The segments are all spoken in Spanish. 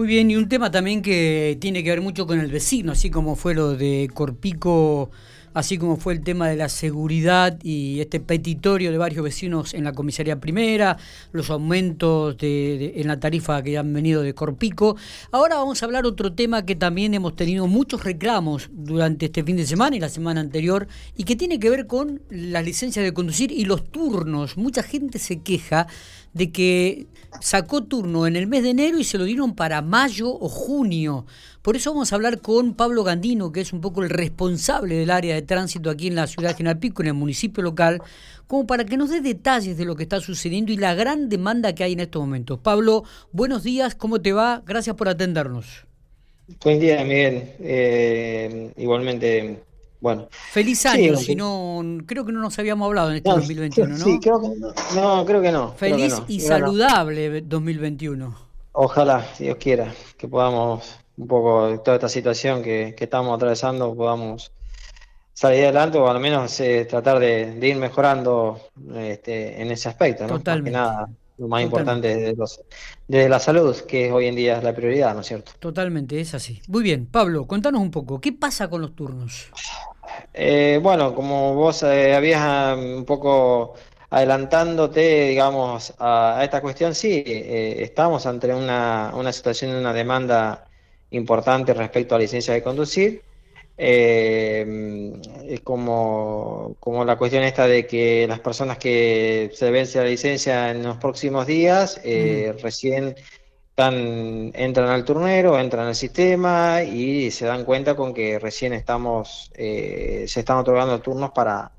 Muy bien, y un tema también que tiene que ver mucho con el vecino, así como fue lo de Corpico así como fue el tema de la seguridad y este petitorio de varios vecinos en la comisaría primera, los aumentos de, en la tarifa que han venido de Corpico. Ahora vamos a hablar otro tema que también hemos tenido muchos reclamos durante este fin de semana y la semana anterior y que tiene que ver con las licencias de conducir y los turnos. Mucha gente se queja de que sacó turno en el mes de enero y se lo dieron para mayo o junio. Por eso vamos a hablar con Pablo Gandino, que es un poco el responsable del área de tránsito aquí en la ciudad de General Pico, en el municipio local, como para que nos dé detalles de lo que está sucediendo y la gran demanda que hay en estos momentos. Pablo, buenos días, ¿cómo te va? Gracias por atendernos. Buen día, Miguel. Eh, igualmente, bueno. Feliz año, si no, creo que no nos habíamos hablado en este 2021, ¿no? Sí, creo que no. No, creo que no. Feliz y saludable 2021. Ojalá, si Dios quiera, que podamos un poco toda esta situación que, estamos atravesando podamos salir adelante o al menos eh, tratar de, ir mejorando este, en ese aspecto, ¿no? Totalmente. nada, lo más importante desde, los, desde la salud, que hoy en día es la prioridad, ¿no es cierto? Totalmente, es así. Muy bien, Pablo, contanos un poco, ¿qué pasa con los turnos? Eh, bueno, como vos eh, habías um, un poco adelantándote, digamos, a, esta cuestión, sí, estamos ante una, una situación, una demanda importante respecto a licencia de conducir. Eh, es como, como la cuestión esta de que las personas que se vence la licencia en los próximos días eh, recién están, entran al turnero, entran al sistema y se dan cuenta con que recién estamos, eh, se están otorgando turnos para,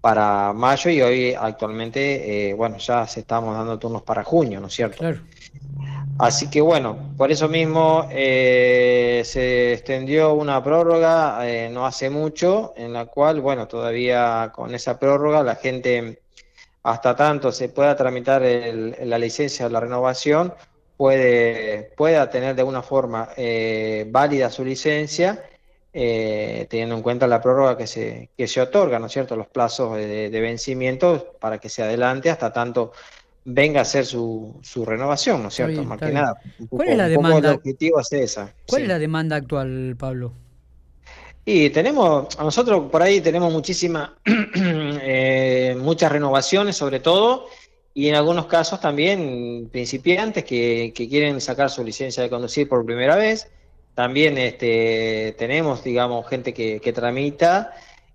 para mayo y hoy actualmente, bueno, ya se estamos dando turnos para junio, ¿no es cierto? Claro. Así que bueno, por eso mismo eh, se extendió una prórroga eh, no hace mucho, en la cual, bueno, todavía con esa prórroga la gente, hasta tanto se pueda tramitar la licencia o la renovación, puede, pueda tener de alguna forma eh, válida su licencia, teniendo en cuenta la prórroga que se, que se otorga, ¿no es cierto?, los plazos de, de vencimiento para que se adelante hasta tanto venga a hacer su, su renovación, ¿no es cierto? Más que nada. ¿Cuál es la demanda? objetivo es esa. ¿Cuál es la demanda actual, Pablo? Y tenemos, a nosotros por ahí tenemos muchísima, eh, muchas renovaciones sobre todo, y en algunos casos también principiantes que, que, quieren sacar su licencia de conducir por primera vez. También este, tenemos, digamos, gente que, que tramita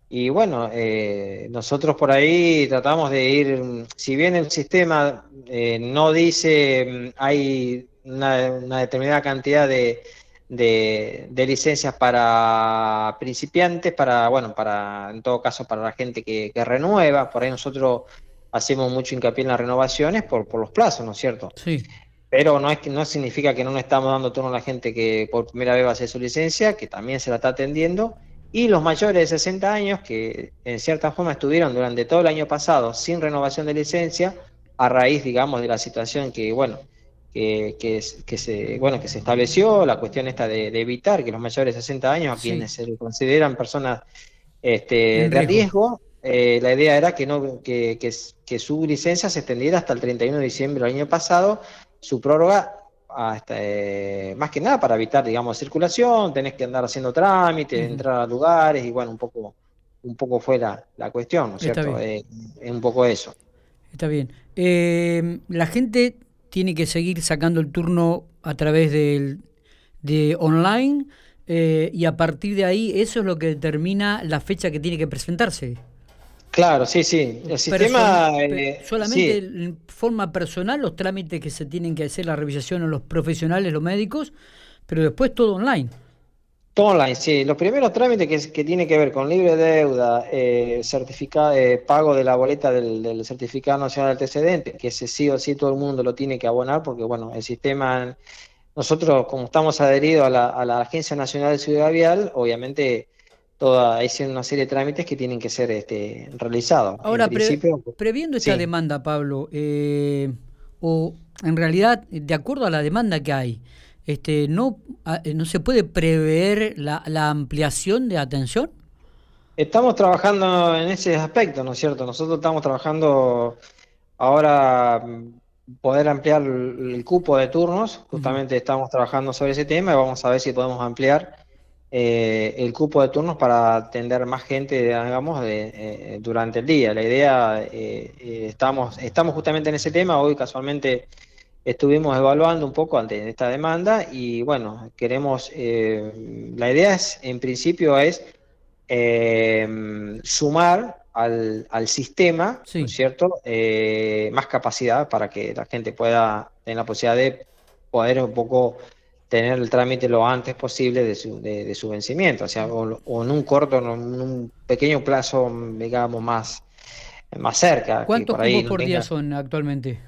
y bueno, eh, nosotros por ahí tratamos de ir, si bien el sistema eh, no dice mm, hay una, determinada cantidad de, de, licencias para principiantes, para, bueno, para, en todo caso, para la gente que, renueva, por ahí nosotros hacemos mucho hincapié en las renovaciones por, por los plazos, ¿no es cierto? Sí. Pero no, es que, no significa que no le estamos dando turno a la gente que por primera vez va a hacer su licencia, que también se la está atendiendo y los mayores de 60 años que en cierta forma estuvieron durante todo el año pasado sin renovación de licencia a raíz, digamos, de la situación que, bueno, que, que, se, bueno, que se estableció, la cuestión esta de, evitar que los mayores de 60 años, a quienes se consideran personas este, de riesgo, eh, la idea era que, no, que, que, su licencia se extendiera hasta el 31 de diciembre del año pasado, su prórroga este, más que nada para evitar, digamos, circulación, tenés que andar haciendo trámites, entrar a lugares y bueno, un poco, un poco fue la, cuestión, ¿no es cierto? Eh, es un poco eso. Está bien. Eh, la gente tiene que seguir sacando el turno a través del, de online eh, y a partir de ahí eso es lo que determina la fecha que tiene que presentarse. Claro, sí, sí. El sistema. Eh, solamente en forma personal, los trámites que se tienen que hacer, la revisación a los profesionales, los médicos, pero después todo online. Todo online, sí. Los primeros trámites que, que tienen que ver con libre deuda, eh, certificado, eh, pago de la boleta del, certificado nacional de antecedente, que ese sí o sí todo el mundo lo tiene que abonar, porque bueno, el sistema, nosotros como estamos adheridos a la, a la Agencia Nacional de Ciudad Vial, obviamente toda hay una serie de trámites que tienen que ser este, realizados. Ahora, previendo esta demanda, Pablo, eh, o en realidad, de acuerdo a la demanda que hay, este, no, no se puede prever la, la ampliación de atención. Estamos trabajando en ese aspecto, ¿no es cierto? Nosotros estamos trabajando ahora poder ampliar el, cupo de turnos. Justamente estamos trabajando sobre ese tema y vamos a ver si podemos ampliar eh, el cupo de turnos para atender más gente, digamos, de, durante el día. La idea, estamos, estamos justamente en ese tema. Hoy casualmente estuvimos evaluando un poco ante esta demanda y bueno, queremos, la idea es, en principio es sumar al, al sistema, ¿no es cierto?, eh, más capacidad para que la gente pueda tener la posibilidad de poder un poco tener el trámite lo antes posible de su, de, su vencimiento, o sea, o, en un corto, en un pequeño plazo, digamos, más, más cerca. ¿Cuántos por, por día son actualmente?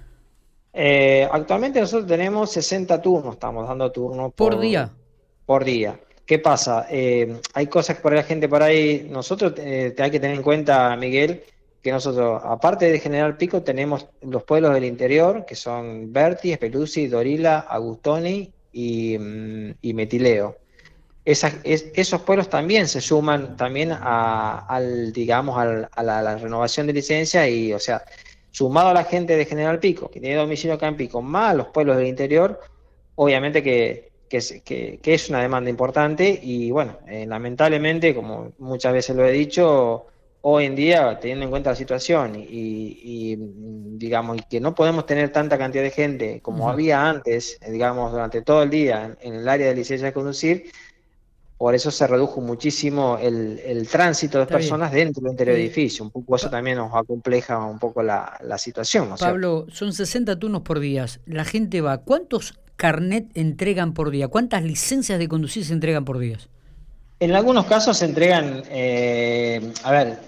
Eh, actualmente nosotros tenemos 60 turnos, estamos dando turnos por día. Por día. ¿Qué pasa? Eh, hay cosas que por la gente por ahí, nosotros eh, hay que tener en cuenta, Miguel, que nosotros, aparte de General Pico, tenemos los pueblos del interior, que son Berti, Espeluzzi, Dorila, Agustoni y, mm, Metileo. esos pueblos también se suman también a, al, digamos, a, la, renovación de licencia y, o sea, sumado a la gente de General Pico, que tiene domicilio acá en Pico, más los pueblos del interior, obviamente que que, es una demanda importante y bueno, eh, lamentablemente, como muchas veces lo he dicho, hoy en día, teniendo en cuenta la situación y, digamos, que no podemos tener tanta cantidad de gente como había antes, eh, digamos, durante todo el día en, el área de licencia de conducir, por eso se redujo muchísimo el, tránsito de personas dentro del interior del edificio. Un poco eso también nos acompleja un poco la, situación. Pablo, son 60 turnos por día. La gente va. ¿Cuántos carnet entregan por día? ¿Cuántas licencias de conducir se entregan por día? En algunos casos se entregan, eh, a ver,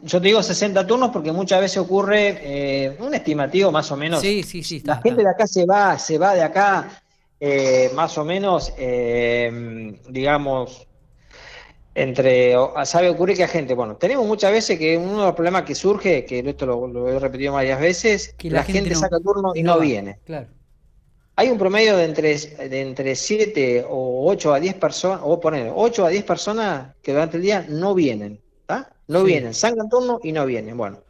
yo te digo 60 turnos porque muchas veces ocurre eh, un estimativo más o menos. Sí, sí, sí. la gente de acá se va, se va de acá eh, más o menos, digamos, entre, sabe ocurrir que a gente, bueno, tenemos muchas veces que uno de los problemas que surge, que esto lo, he repetido varias veces, que la, gente, saca turno y no, viene. Claro. Hay un promedio de entre, de entre 7 o 8 a 10 personas, o poner 8 a 10 personas que durante el día no vienen, ¿está? No vienen, sangran turno y no vienen. Bueno,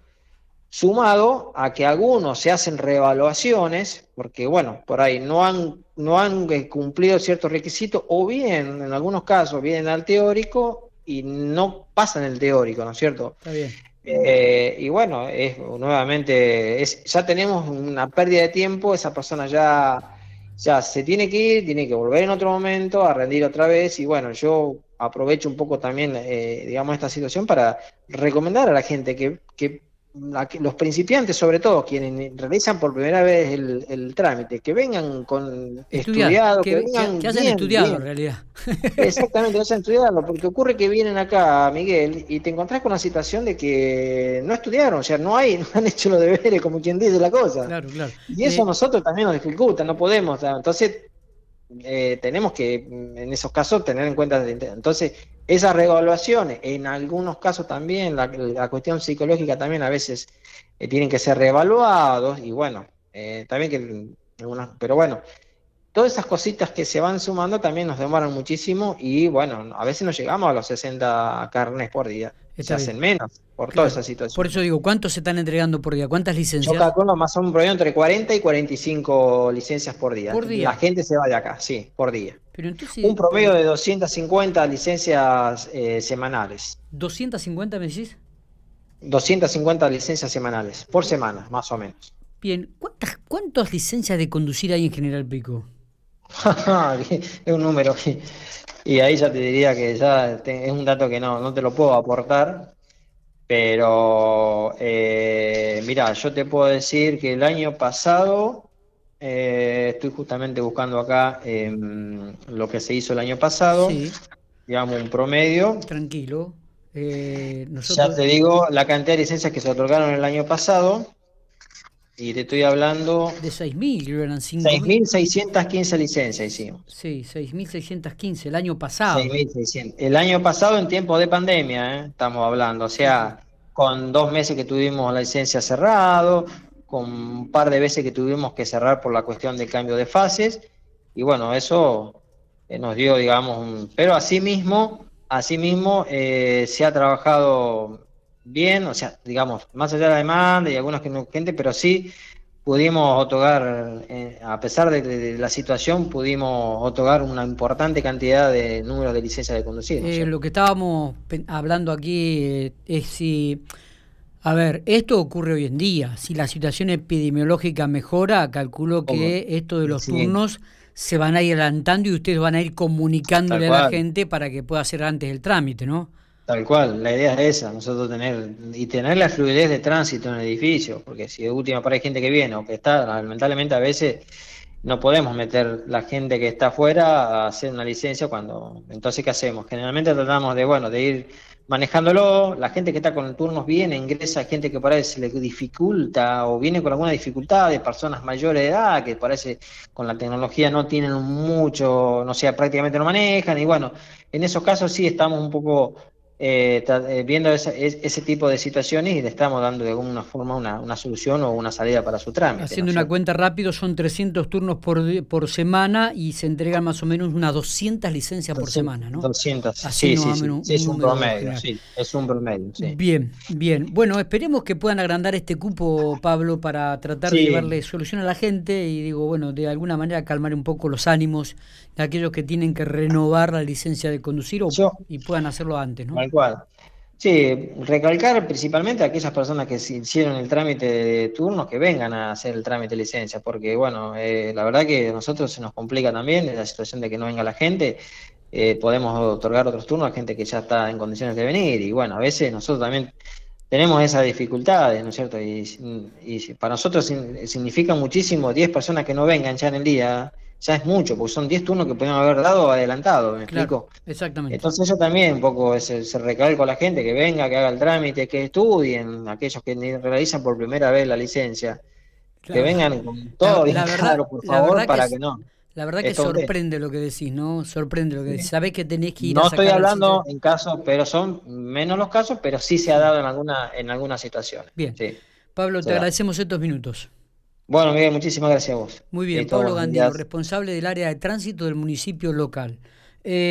sumado a que algunos se hacen reevaluaciones, porque bueno, por ahí no han, no han eh, cumplido ciertos requisitos, o bien, en algunos casos, vienen al teórico y no pasan el teórico, ¿no es cierto? Está bien. Eh, y bueno, es nuevamente, es, ya tenemos una pérdida de tiempo, esa persona ya ya se tiene que ir, tiene que volver en otro momento a rendir otra vez y bueno, yo aprovecho un poco también, eh, digamos, esta situación para recomendar a la gente que, que los principiantes, sobre todo, quienes realizan por primera vez el, trámite, que vengan con estudiado, que, vengan que hayan estudiado en realidad. Exactamente, que hayan estudiado, porque ocurre que vienen acá, Miguel, y te encontrás con la situación de que no estudiaron, o sea, no hay, no han hecho los deberes, como quien dice la cosa. Claro, claro. Y eso a nosotros también nos dificulta, no podemos. Entonces, eh, tenemos que, en esos casos, tener en cuenta. Entonces, esas reevaluaciones, en algunos casos también, la, cuestión psicológica también a veces eh, tienen que ser reevaluados y bueno, eh, también que, pero bueno, todas esas cositas que se van sumando también nos demoran muchísimo y bueno, a veces no llegamos a los 60 carnes por día se hacen menos por toda esa situación. Por eso digo, ¿cuántos se están entregando por día? ¿Cuántas licencias? Yo calculo más o menos un promedio entre 40 y 45 licencias por día. Por día. La gente se va de acá, sí, por día. Pero entonces, un promedio de 250 licencias eh, semanales. ¿250 me decís? 250 licencias semanales, por semana, más o menos. Bien, ¿cuántas, ¿cuántas licencias de conducir hay en General Pico? Es un número. Y ahí ya te diría que ya es un dato que no, no te lo puedo aportar, pero eh, mira, yo te puedo decir que el año pasado, eh, estoy justamente buscando acá em, lo que se hizo el año pasado, digamos un promedio. Tranquilo. Eh, ya te digo la cantidad de licencias que se otorgaron el año pasado. Y te estoy hablando... De 6.000, eran 6.615 licencias hicimos. Sí, 6.615 el año pasado. 6.600. El año pasado en tiempo de pandemia, ¿eh? estamos hablando. O sea, con dos meses que tuvimos la licencia cerrado, con un par de veces que tuvimos que cerrar por la cuestión del cambio de fases. Y bueno, eso eh, nos dio, digamos, un... Pero asimismo, asimismo eh, se ha trabajado bien, o sea, digamos, más allá de la demanda y algunas que no gente, pero sí pudimos otorgar, eh, a pesar de, la situación, pudimos otorgar una importante cantidad de números de licencias de conducir. Eh, lo que estábamos hablando aquí eh, es si, a ver, esto ocurre hoy en día. Si la situación epidemiológica mejora, calculo que esto de los turnos se van a ir adelantando y ustedes van a ir comunicándole a la gente para que pueda hacer antes el trámite, ¿no? Tal cual, la idea es esa, nosotros tener y tener la fluidez de tránsito en el edificio, porque si de última para hay gente que viene o que está, lamentablemente a veces no podemos meter la gente que está afuera a hacer una licencia cuando, entonces ¿qué hacemos? Generalmente tratamos de, bueno, de ir manejándolo, la gente que está con turnos viene, ingresa gente que parece le dificulta o viene con alguna dificultad, de personas mayores de edad que parece con la tecnología no tienen mucho, no sé, prácticamente no manejan y bueno, en esos casos sí estamos un poco eh, eh, viendo ese tipo de situaciones y le estamos dando de alguna forma una, una solución o una salida para su trámite. Haciendo una cuenta rápido, son 300 turnos por, por semana y se entregan más o menos unas 200 licencias por semana, ¿no? 200, sí, sí, sí, es un promedio, sí, es un promedio, Bien, bien. Bueno, esperemos que puedan agrandar este cupo, Pablo, para tratar de llevarle solución a la gente y digo, bueno, de alguna manera calmar un poco los ánimos de aquellos que tienen que renovar la licencia de conducir o, y puedan hacerlo antes, ¿no? Cual. Sí, recalcar principalmente a aquellas personas que hicieron el trámite de turnos que vengan a hacer el trámite de licencia, porque bueno, eh, la verdad que a nosotros se nos complica también la situación de que no venga la gente, eh, podemos otorgar otros turnos a gente que ya está en condiciones de venir y bueno, a veces nosotros también tenemos esas dificultades, ¿no es cierto? Y, y para nosotros significa muchísimo 10 personas que no vengan ya en el día ya es mucho, porque son 10 turnos que podrían haber dado adelantado, ¿me explico? Exactamente. Entonces eso también un poco se, se recalco a la gente que venga, que haga el trámite, que estudien, aquellos que realizan por primera vez la licencia, que vengan con todo bien claro, por favor, para que, no. La verdad que sorprende lo que decís, ¿no? Sorprende lo que decís. Sabés que tenés que ir no estoy hablando en casos, pero son menos los casos, pero sí se ha dado en alguna en algunas situaciones. Bien. Pablo, te agradecemos estos minutos. Bueno, Miguel, muchísimas gracias a vos. Muy bien, Pablo Gandino, responsable del área de tránsito del municipio local. Eh,